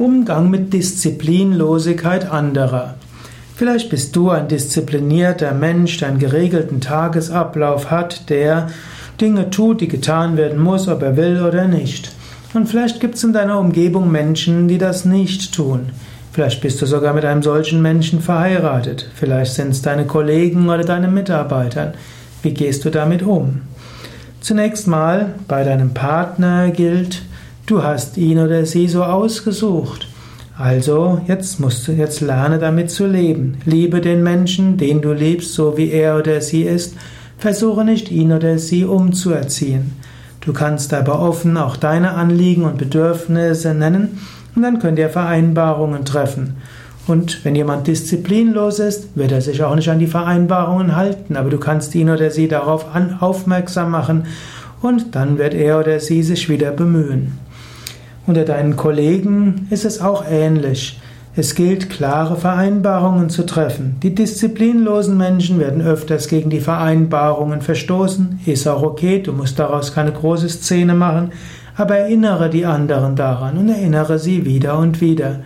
Umgang mit Disziplinlosigkeit anderer. Vielleicht bist du ein disziplinierter Mensch, der einen geregelten Tagesablauf hat, der Dinge tut, die getan werden muss, ob er will oder nicht. Und vielleicht gibt es in deiner Umgebung Menschen, die das nicht tun. Vielleicht bist du sogar mit einem solchen Menschen verheiratet. Vielleicht sind es deine Kollegen oder deine Mitarbeiter. Wie gehst du damit um? Zunächst mal bei deinem Partner gilt, Du hast ihn oder sie so ausgesucht. Also, jetzt musst du, jetzt lerne damit zu leben. Liebe den Menschen, den du liebst, so wie er oder sie ist. Versuche nicht, ihn oder sie umzuerziehen. Du kannst aber offen auch deine Anliegen und Bedürfnisse nennen und dann könnt ihr Vereinbarungen treffen. Und wenn jemand disziplinlos ist, wird er sich auch nicht an die Vereinbarungen halten, aber du kannst ihn oder sie darauf aufmerksam machen und dann wird er oder sie sich wieder bemühen. Unter deinen Kollegen ist es auch ähnlich. Es gilt, klare Vereinbarungen zu treffen. Die disziplinlosen Menschen werden öfters gegen die Vereinbarungen verstoßen. Ist auch okay, du musst daraus keine große Szene machen, aber erinnere die anderen daran und erinnere sie wieder und wieder.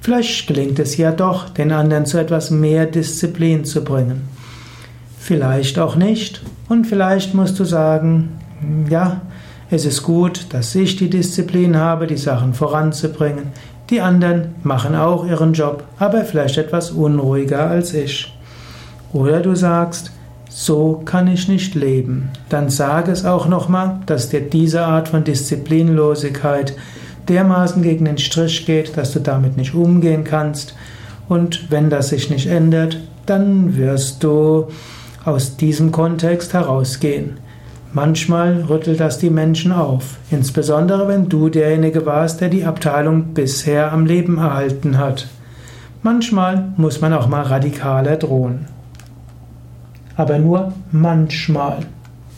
Vielleicht gelingt es ja doch, den anderen zu etwas mehr Disziplin zu bringen. Vielleicht auch nicht. Und vielleicht musst du sagen, ja, es ist gut, dass ich die Disziplin habe, die Sachen voranzubringen. Die anderen machen auch ihren Job, aber vielleicht etwas unruhiger als ich. Oder du sagst, so kann ich nicht leben. Dann sage es auch nochmal, dass dir diese Art von Disziplinlosigkeit dermaßen gegen den Strich geht, dass du damit nicht umgehen kannst. Und wenn das sich nicht ändert, dann wirst du aus diesem Kontext herausgehen. Manchmal rüttelt das die Menschen auf, insbesondere wenn du derjenige warst, der die Abteilung bisher am Leben erhalten hat. Manchmal muss man auch mal radikaler drohen. Aber nur manchmal.